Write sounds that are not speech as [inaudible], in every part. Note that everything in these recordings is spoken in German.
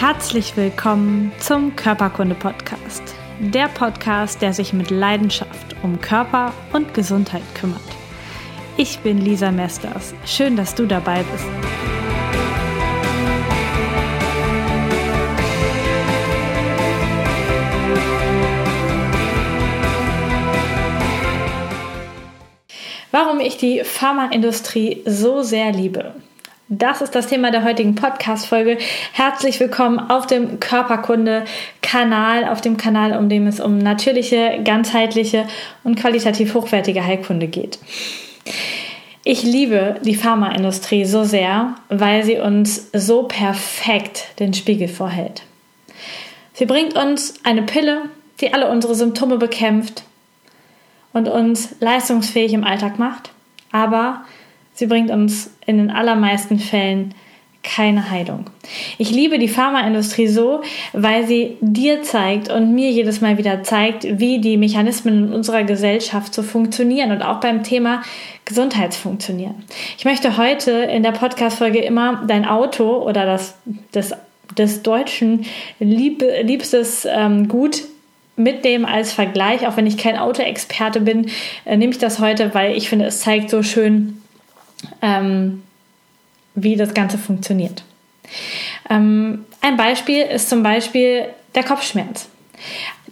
Herzlich willkommen zum Körperkunde-Podcast. Der Podcast, der sich mit Leidenschaft um Körper und Gesundheit kümmert. Ich bin Lisa Mesters. Schön, dass du dabei bist. Warum ich die Pharmaindustrie so sehr liebe. Das ist das Thema der heutigen Podcast-Folge. Herzlich willkommen auf dem Körperkunde-Kanal, auf dem Kanal, um dem es um natürliche, ganzheitliche und qualitativ hochwertige Heilkunde geht. Ich liebe die Pharmaindustrie so sehr, weil sie uns so perfekt den Spiegel vorhält. Sie bringt uns eine Pille, die alle unsere Symptome bekämpft und uns leistungsfähig im Alltag macht, aber Sie bringt uns in den allermeisten Fällen keine Heilung. Ich liebe die Pharmaindustrie so, weil sie dir zeigt und mir jedes Mal wieder zeigt, wie die Mechanismen in unserer Gesellschaft so funktionieren und auch beim Thema Gesundheitsfunktionieren. Ich möchte heute in der Podcast-Folge immer dein Auto oder das, das des Deutschen lieb, liebstes ähm, Gut mitnehmen als Vergleich. Auch wenn ich kein Autoexperte bin, äh, nehme ich das heute, weil ich finde, es zeigt so schön, ähm, wie das Ganze funktioniert. Ähm, ein Beispiel ist zum Beispiel der Kopfschmerz.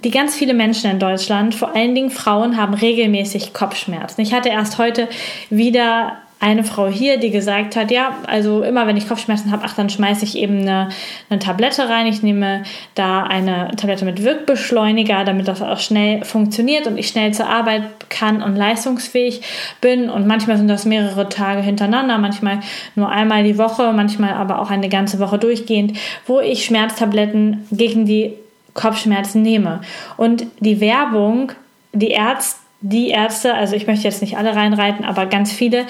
Die ganz viele Menschen in Deutschland, vor allen Dingen Frauen, haben regelmäßig Kopfschmerzen. Ich hatte erst heute wieder eine Frau hier, die gesagt hat, ja, also immer wenn ich Kopfschmerzen habe, ach, dann schmeiße ich eben eine, eine Tablette rein. Ich nehme da eine Tablette mit Wirkbeschleuniger, damit das auch schnell funktioniert und ich schnell zur Arbeit kann und leistungsfähig bin. Und manchmal sind das mehrere Tage hintereinander, manchmal nur einmal die Woche, manchmal aber auch eine ganze Woche durchgehend, wo ich Schmerztabletten gegen die Kopfschmerzen nehme. Und die Werbung, die Ärzte, die Ärzte, also ich möchte jetzt nicht alle reinreiten, aber ganz viele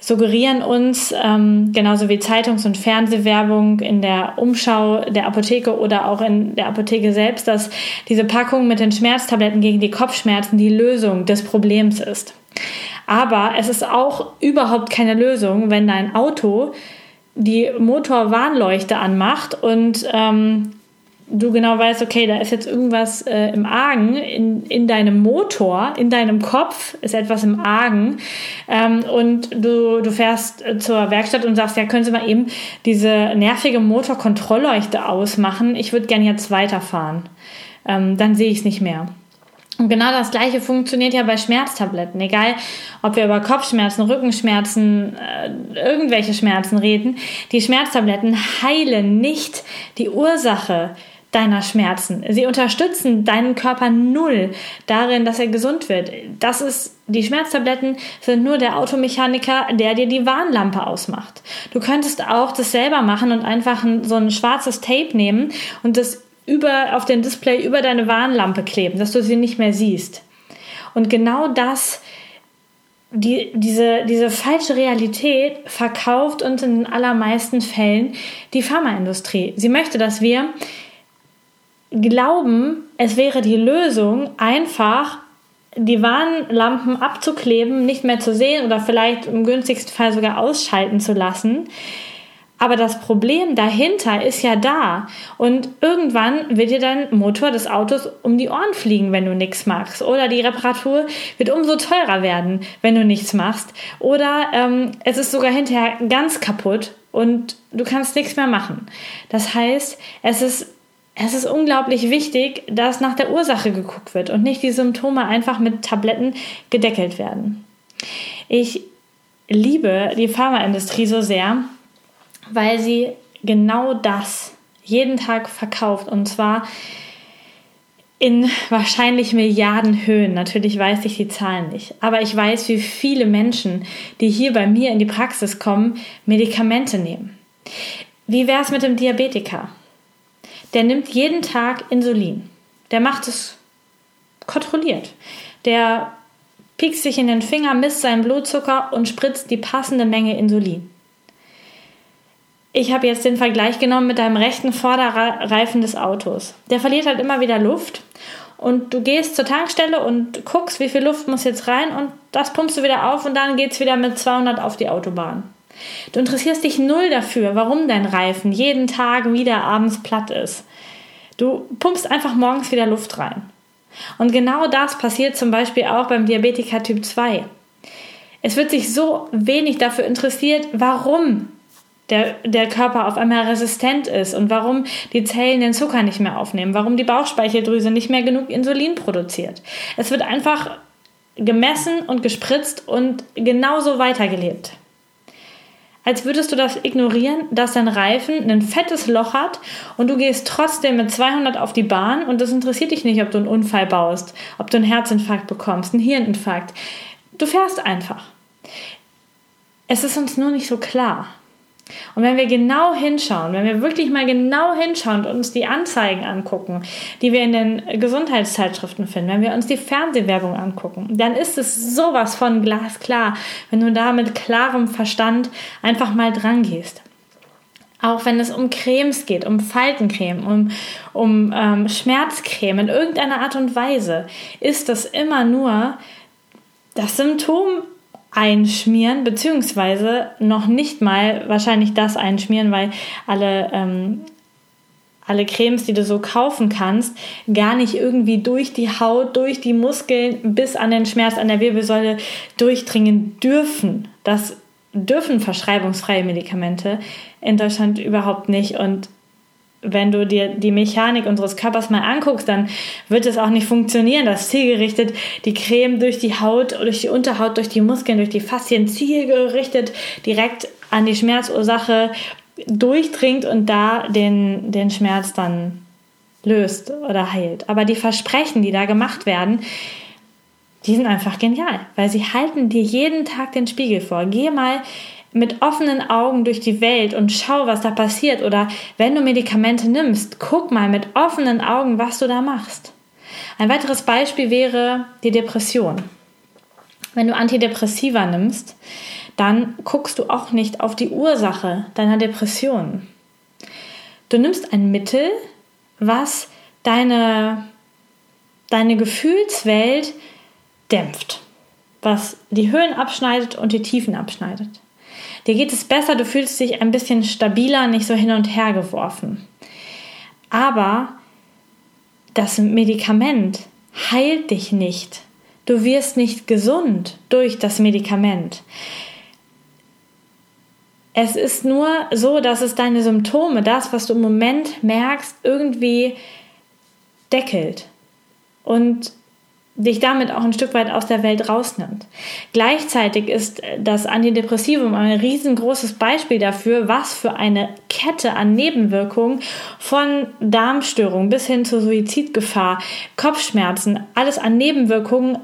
suggerieren uns, ähm, genauso wie Zeitungs- und Fernsehwerbung in der Umschau der Apotheke oder auch in der Apotheke selbst, dass diese Packung mit den Schmerztabletten gegen die Kopfschmerzen die Lösung des Problems ist. Aber es ist auch überhaupt keine Lösung, wenn dein Auto die Motorwarnleuchte anmacht und ähm, du genau weißt, okay, da ist jetzt irgendwas äh, im Argen, in, in deinem Motor, in deinem Kopf ist etwas im Argen ähm, und du, du fährst äh, zur Werkstatt und sagst, ja, können Sie mal eben diese nervige Motorkontrollleuchte ausmachen, ich würde gerne jetzt weiterfahren. Ähm, dann sehe ich es nicht mehr. Und genau das gleiche funktioniert ja bei Schmerztabletten. Egal, ob wir über Kopfschmerzen, Rückenschmerzen, äh, irgendwelche Schmerzen reden. Die Schmerztabletten heilen nicht die Ursache deiner Schmerzen. Sie unterstützen deinen Körper null darin, dass er gesund wird. Das ist, die Schmerztabletten sind nur der Automechaniker, der dir die Warnlampe ausmacht. Du könntest auch das selber machen und einfach so ein schwarzes Tape nehmen und das über, auf den Display über deine Warnlampe kleben, dass du sie nicht mehr siehst. Und genau das die, diese, diese falsche Realität verkauft uns in den allermeisten Fällen die Pharmaindustrie. Sie möchte, dass wir glauben, es wäre die Lösung, einfach die Warnlampen abzukleben, nicht mehr zu sehen oder vielleicht im günstigsten Fall sogar ausschalten zu lassen. Aber das Problem dahinter ist ja da. Und irgendwann wird dir dein Motor des Autos um die Ohren fliegen, wenn du nichts machst. Oder die Reparatur wird umso teurer werden, wenn du nichts machst. Oder ähm, es ist sogar hinterher ganz kaputt und du kannst nichts mehr machen. Das heißt, es ist es ist unglaublich wichtig, dass nach der Ursache geguckt wird und nicht die Symptome einfach mit Tabletten gedeckelt werden. Ich liebe die Pharmaindustrie so sehr, weil sie genau das jeden Tag verkauft und zwar in wahrscheinlich Milliardenhöhen. Natürlich weiß ich die Zahlen nicht. Aber ich weiß, wie viele Menschen, die hier bei mir in die Praxis kommen, Medikamente nehmen. Wie wäre es mit dem Diabetiker? Der nimmt jeden Tag Insulin. Der macht es kontrolliert. Der piekst sich in den Finger, misst seinen Blutzucker und spritzt die passende Menge Insulin. Ich habe jetzt den Vergleich genommen mit deinem rechten Vorderreifen des Autos. Der verliert halt immer wieder Luft und du gehst zur Tankstelle und guckst, wie viel Luft muss jetzt rein und das pumpst du wieder auf und dann geht es wieder mit 200 auf die Autobahn. Du interessierst dich null dafür, warum dein Reifen jeden Tag wieder abends platt ist. Du pumpst einfach morgens wieder Luft rein. Und genau das passiert zum Beispiel auch beim Diabetiker Typ 2. Es wird sich so wenig dafür interessiert, warum der, der Körper auf einmal resistent ist und warum die Zellen den Zucker nicht mehr aufnehmen, warum die Bauchspeicheldrüse nicht mehr genug Insulin produziert. Es wird einfach gemessen und gespritzt und genauso weitergelebt. Als würdest du das ignorieren, dass dein Reifen ein fettes Loch hat und du gehst trotzdem mit 200 auf die Bahn und das interessiert dich nicht, ob du einen Unfall baust, ob du einen Herzinfarkt bekommst, einen Hirninfarkt. Du fährst einfach. Es ist uns nur nicht so klar. Und wenn wir genau hinschauen, wenn wir wirklich mal genau hinschauen und uns die Anzeigen angucken, die wir in den Gesundheitszeitschriften finden, wenn wir uns die Fernsehwerbung angucken, dann ist es sowas von glasklar, wenn du da mit klarem Verstand einfach mal dran gehst. Auch wenn es um Cremes geht, um Faltencreme, um, um ähm, Schmerzcreme in irgendeiner Art und Weise, ist das immer nur das Symptom einschmieren, beziehungsweise noch nicht mal wahrscheinlich das einschmieren, weil alle, ähm, alle Cremes, die du so kaufen kannst, gar nicht irgendwie durch die Haut, durch die Muskeln bis an den Schmerz an der Wirbelsäule durchdringen dürfen. Das dürfen verschreibungsfreie Medikamente in Deutschland überhaupt nicht. Und wenn du dir die Mechanik unseres Körpers mal anguckst, dann wird es auch nicht funktionieren, dass zielgerichtet die Creme durch die Haut, durch die Unterhaut, durch die Muskeln, durch die Faszien zielgerichtet direkt an die Schmerzursache durchdringt und da den, den Schmerz dann löst oder heilt. Aber die Versprechen, die da gemacht werden, die sind einfach genial, weil sie halten dir jeden Tag den Spiegel vor. Geh mal mit offenen Augen durch die Welt und schau, was da passiert. Oder wenn du Medikamente nimmst, guck mal mit offenen Augen, was du da machst. Ein weiteres Beispiel wäre die Depression. Wenn du Antidepressiva nimmst, dann guckst du auch nicht auf die Ursache deiner Depression. Du nimmst ein Mittel, was deine, deine Gefühlswelt dämpft, was die Höhen abschneidet und die Tiefen abschneidet. Dir geht es besser, du fühlst dich ein bisschen stabiler, nicht so hin und her geworfen. Aber das Medikament heilt dich nicht. Du wirst nicht gesund durch das Medikament. Es ist nur so, dass es deine Symptome, das, was du im Moment merkst, irgendwie deckelt. Und dich damit auch ein Stück weit aus der Welt rausnimmt. Gleichzeitig ist das Antidepressivum ein riesengroßes Beispiel dafür, was für eine Kette an Nebenwirkungen von Darmstörungen bis hin zur Suizidgefahr, Kopfschmerzen, alles an Nebenwirkungen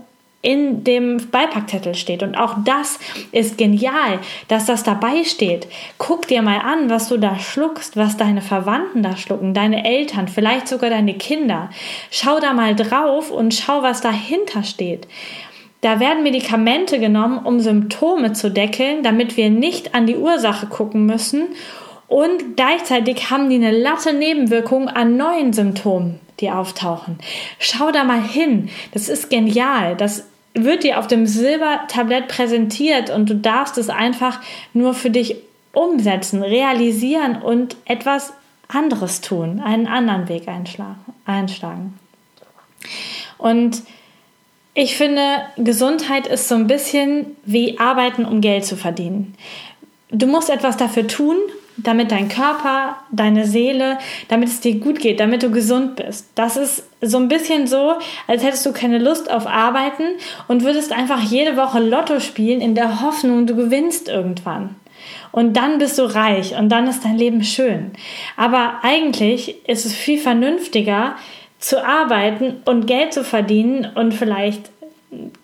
in dem Beipackzettel steht. Und auch das ist genial, dass das dabei steht. Guck dir mal an, was du da schluckst, was deine Verwandten da schlucken, deine Eltern, vielleicht sogar deine Kinder. Schau da mal drauf und schau, was dahinter steht. Da werden Medikamente genommen, um Symptome zu deckeln, damit wir nicht an die Ursache gucken müssen. Und gleichzeitig haben die eine Latte Nebenwirkungen an neuen Symptomen, die auftauchen. Schau da mal hin. Das ist genial. Das wird dir auf dem Silbertablett präsentiert und du darfst es einfach nur für dich umsetzen, realisieren und etwas anderes tun, einen anderen Weg einschlagen. Und ich finde, Gesundheit ist so ein bisschen wie Arbeiten, um Geld zu verdienen. Du musst etwas dafür tun damit dein Körper, deine Seele, damit es dir gut geht, damit du gesund bist. Das ist so ein bisschen so, als hättest du keine Lust auf Arbeiten und würdest einfach jede Woche Lotto spielen in der Hoffnung, du gewinnst irgendwann. Und dann bist du reich und dann ist dein Leben schön. Aber eigentlich ist es viel vernünftiger zu arbeiten und Geld zu verdienen und vielleicht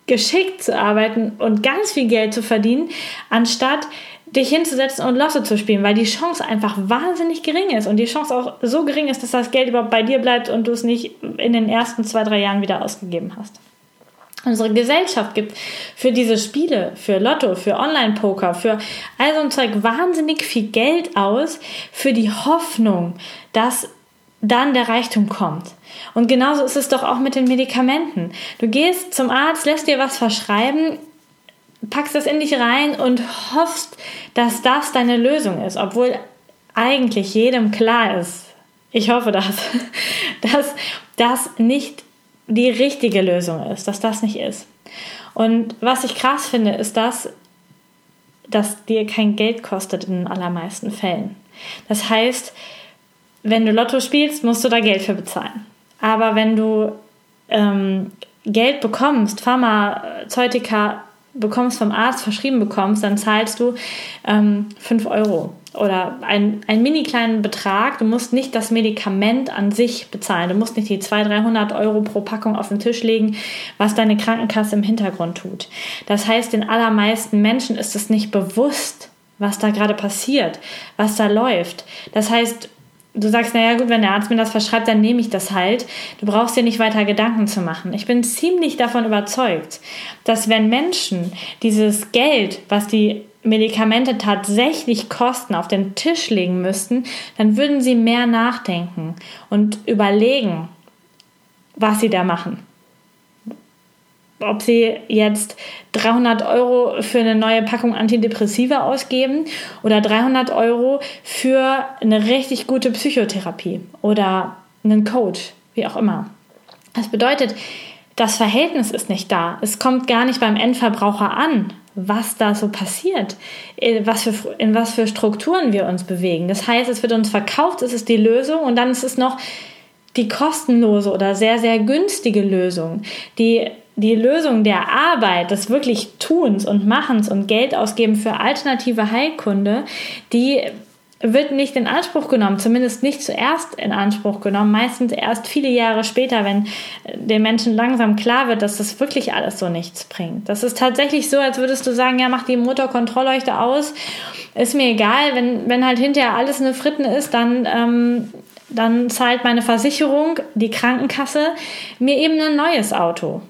geschickt zu arbeiten und ganz viel Geld zu verdienen, anstatt dich hinzusetzen und Lotto zu spielen, weil die Chance einfach wahnsinnig gering ist und die Chance auch so gering ist, dass das Geld überhaupt bei dir bleibt und du es nicht in den ersten zwei, drei Jahren wieder ausgegeben hast. Unsere Gesellschaft gibt für diese Spiele, für Lotto, für Online-Poker, für all so ein Zeug wahnsinnig viel Geld aus, für die Hoffnung, dass dann der Reichtum kommt. Und genauso ist es doch auch mit den Medikamenten. Du gehst zum Arzt, lässt dir was verschreiben, packst das in dich rein und hoffst, dass das deine Lösung ist, obwohl eigentlich jedem klar ist, ich hoffe das, [laughs] dass das nicht die richtige Lösung ist, dass das nicht ist. Und was ich krass finde, ist das, dass dir kein Geld kostet in den allermeisten Fällen. Das heißt, wenn du Lotto spielst, musst du da Geld für bezahlen. Aber wenn du ähm, Geld bekommst, Pharmazeutika bekommst, vom Arzt verschrieben bekommst, dann zahlst du ähm, 5 Euro oder einen, einen mini kleinen Betrag. Du musst nicht das Medikament an sich bezahlen. Du musst nicht die 200, 300 Euro pro Packung auf den Tisch legen, was deine Krankenkasse im Hintergrund tut. Das heißt, den allermeisten Menschen ist es nicht bewusst, was da gerade passiert, was da läuft. Das heißt, du sagst, naja gut, wenn der Arzt mir das verschreibt, dann nehme ich das halt. Du brauchst dir nicht weiter Gedanken zu machen. Ich bin ziemlich davon überzeugt, dass wenn Menschen dieses Geld, was die Medikamente tatsächlich kosten, auf den Tisch legen müssten, dann würden sie mehr nachdenken und überlegen, was sie da machen ob sie jetzt 300 Euro für eine neue Packung Antidepressiva ausgeben oder 300 Euro für eine richtig gute Psychotherapie oder einen Coach, wie auch immer. Das bedeutet, das Verhältnis ist nicht da. Es kommt gar nicht beim Endverbraucher an, was da so passiert, in was, für, in was für Strukturen wir uns bewegen. Das heißt, es wird uns verkauft, es ist die Lösung und dann ist es noch die kostenlose oder sehr, sehr günstige Lösung, die die Lösung der Arbeit, des wirklich Tuns und Machens und Geld ausgeben für alternative Heilkunde, die wird nicht in Anspruch genommen, zumindest nicht zuerst in Anspruch genommen, meistens erst viele Jahre später, wenn den Menschen langsam klar wird, dass das wirklich alles so nichts bringt. Das ist tatsächlich so, als würdest du sagen, ja, mach die Motorkontrollleuchte aus, ist mir egal, wenn, wenn halt hinterher alles eine Fritten ist, dann ähm, dann zahlt meine Versicherung, die Krankenkasse, mir eben ein neues Auto.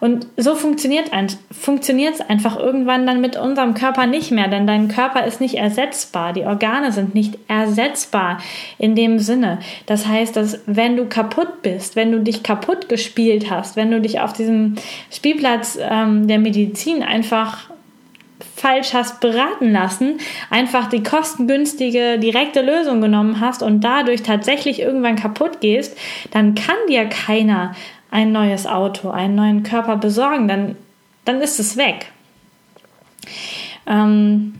Und so funktioniert es einfach irgendwann dann mit unserem Körper nicht mehr, denn dein Körper ist nicht ersetzbar, die Organe sind nicht ersetzbar in dem Sinne. Das heißt, dass wenn du kaputt bist, wenn du dich kaputt gespielt hast, wenn du dich auf diesem Spielplatz ähm, der Medizin einfach falsch hast beraten lassen, einfach die kostengünstige, direkte Lösung genommen hast und dadurch tatsächlich irgendwann kaputt gehst, dann kann dir keiner ein neues Auto, einen neuen Körper besorgen, dann, dann ist es weg. Ähm,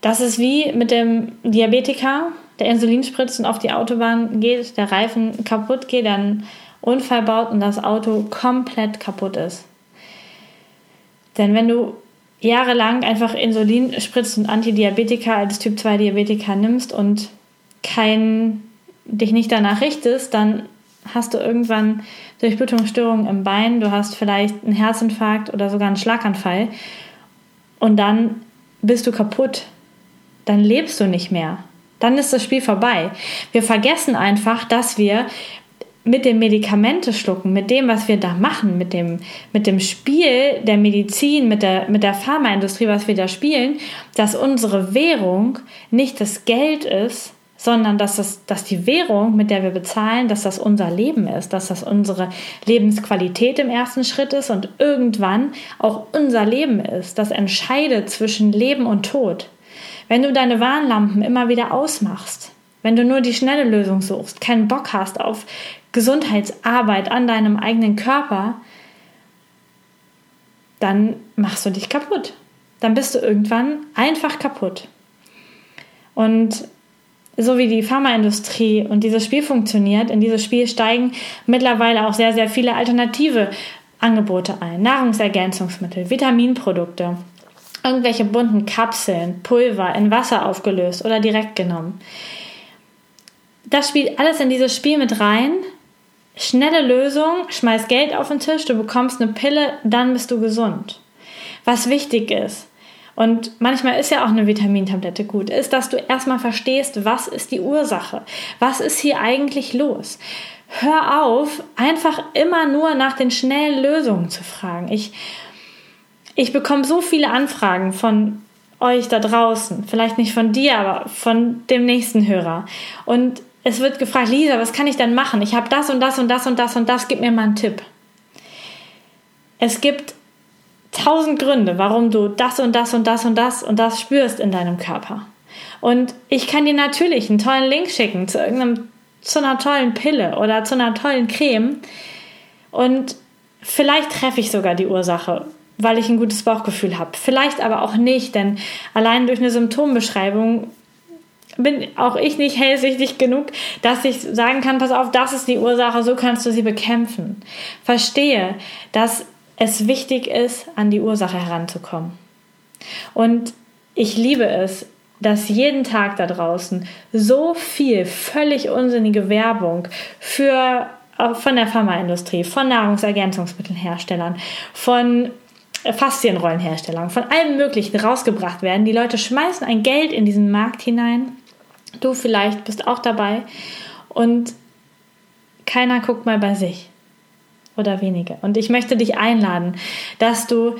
das ist wie mit dem Diabetiker, der Insulin spritzt und auf die Autobahn geht, der Reifen kaputt geht, dann Unfall baut und das Auto komplett kaputt ist. Denn wenn du jahrelang einfach Insulin spritzt und Antidiabetika als Typ 2 Diabetiker nimmst und kein, dich nicht danach richtest, dann hast du irgendwann Durchblutungsstörungen im Bein, du hast vielleicht einen Herzinfarkt oder sogar einen Schlaganfall und dann bist du kaputt. Dann lebst du nicht mehr. Dann ist das Spiel vorbei. Wir vergessen einfach, dass wir mit dem Medikamente schlucken, mit dem, was wir da machen, mit dem, mit dem Spiel der Medizin, mit der, mit der Pharmaindustrie, was wir da spielen, dass unsere Währung nicht das Geld ist, sondern dass, das, dass die Währung, mit der wir bezahlen, dass das unser Leben ist, dass das unsere Lebensqualität im ersten Schritt ist und irgendwann auch unser Leben ist, das entscheidet zwischen Leben und Tod. Wenn du deine Warnlampen immer wieder ausmachst, wenn du nur die schnelle Lösung suchst, keinen Bock hast auf Gesundheitsarbeit an deinem eigenen Körper, dann machst du dich kaputt. Dann bist du irgendwann einfach kaputt. Und so wie die Pharmaindustrie und dieses Spiel funktioniert, in dieses Spiel steigen mittlerweile auch sehr, sehr viele alternative Angebote ein. Nahrungsergänzungsmittel, Vitaminprodukte, irgendwelche bunten Kapseln, Pulver in Wasser aufgelöst oder direkt genommen. Das spielt alles in dieses Spiel mit rein. Schnelle Lösung, schmeiß Geld auf den Tisch, du bekommst eine Pille, dann bist du gesund. Was wichtig ist, und manchmal ist ja auch eine Vitamintablette gut, ist, dass du erstmal verstehst, was ist die Ursache? Was ist hier eigentlich los? Hör auf, einfach immer nur nach den schnellen Lösungen zu fragen. Ich, ich bekomme so viele Anfragen von euch da draußen, vielleicht nicht von dir, aber von dem nächsten Hörer. Und es wird gefragt, Lisa, was kann ich denn machen? Ich habe das und das und das und das und das, gib mir mal einen Tipp. Es gibt tausend Gründe, warum du das und das und das und das und das spürst in deinem Körper. Und ich kann dir natürlich einen tollen Link schicken zu irgendeinem, zu einer tollen Pille oder zu einer tollen Creme. Und vielleicht treffe ich sogar die Ursache, weil ich ein gutes Bauchgefühl habe. Vielleicht aber auch nicht, denn allein durch eine Symptombeschreibung bin auch ich nicht hellsichtig genug, dass ich sagen kann, pass auf, das ist die Ursache, so kannst du sie bekämpfen. Verstehe, dass es wichtig ist, an die Ursache heranzukommen. Und ich liebe es, dass jeden Tag da draußen so viel völlig unsinnige Werbung für äh, von der Pharmaindustrie, von Nahrungsergänzungsmittelherstellern, von Faszienrollenherstellern, von allem Möglichen rausgebracht werden. Die Leute schmeißen ein Geld in diesen Markt hinein. Du vielleicht bist auch dabei. Und keiner guckt mal bei sich. Oder wenige. Und ich möchte dich einladen, dass du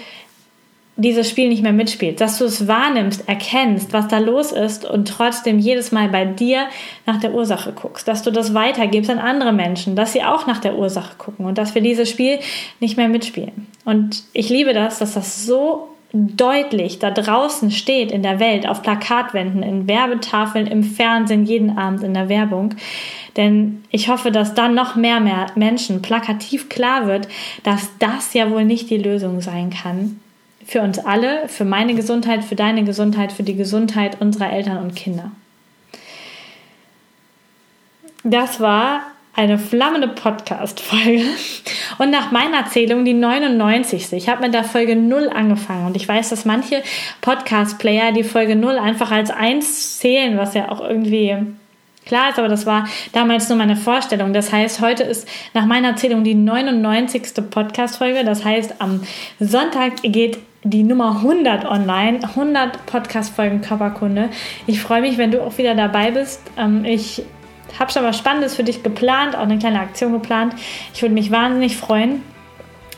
dieses Spiel nicht mehr mitspielst, dass du es wahrnimmst, erkennst, was da los ist und trotzdem jedes Mal bei dir nach der Ursache guckst, dass du das weitergibst an andere Menschen, dass sie auch nach der Ursache gucken und dass wir dieses Spiel nicht mehr mitspielen. Und ich liebe das, dass das so deutlich da draußen steht in der Welt, auf Plakatwänden, in Werbetafeln, im Fernsehen, jeden Abend in der Werbung. Denn ich hoffe, dass dann noch mehr, mehr Menschen plakativ klar wird, dass das ja wohl nicht die Lösung sein kann, für uns alle, für meine Gesundheit, für deine Gesundheit, für die Gesundheit unserer Eltern und Kinder. Das war eine flammende Podcast-Folge und nach meiner Erzählung die 99. Ich habe mit der Folge 0 angefangen und ich weiß, dass manche Podcast-Player die Folge 0 einfach als 1 zählen, was ja auch irgendwie klar ist, aber das war damals nur meine Vorstellung. Das heißt, heute ist nach meiner Erzählung die 99. Podcast-Folge. Das heißt, am Sonntag geht die Nummer 100 online, 100 Podcast-Folgen Körperkunde. Ich freue mich, wenn du auch wieder dabei bist. Ähm, ich habe schon was Spannendes für dich geplant, auch eine kleine Aktion geplant. Ich würde mich wahnsinnig freuen,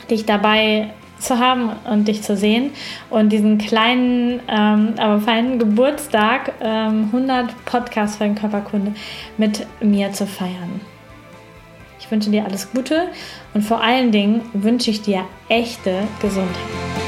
dich dabei zu haben und dich zu sehen und diesen kleinen, ähm, aber feinen Geburtstag, ähm, 100 Podcast-Folgen Körperkunde mit mir zu feiern. Ich wünsche dir alles Gute und vor allen Dingen wünsche ich dir echte Gesundheit.